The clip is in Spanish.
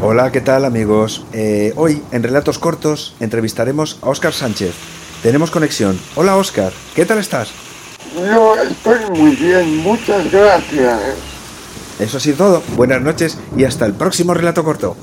Hola, ¿qué tal amigos? Eh, hoy en Relatos Cortos entrevistaremos a Óscar Sánchez. Tenemos conexión. Hola Óscar, ¿qué tal estás? Yo estoy muy bien, muchas gracias. Eso ha sido todo. Buenas noches y hasta el próximo relato corto.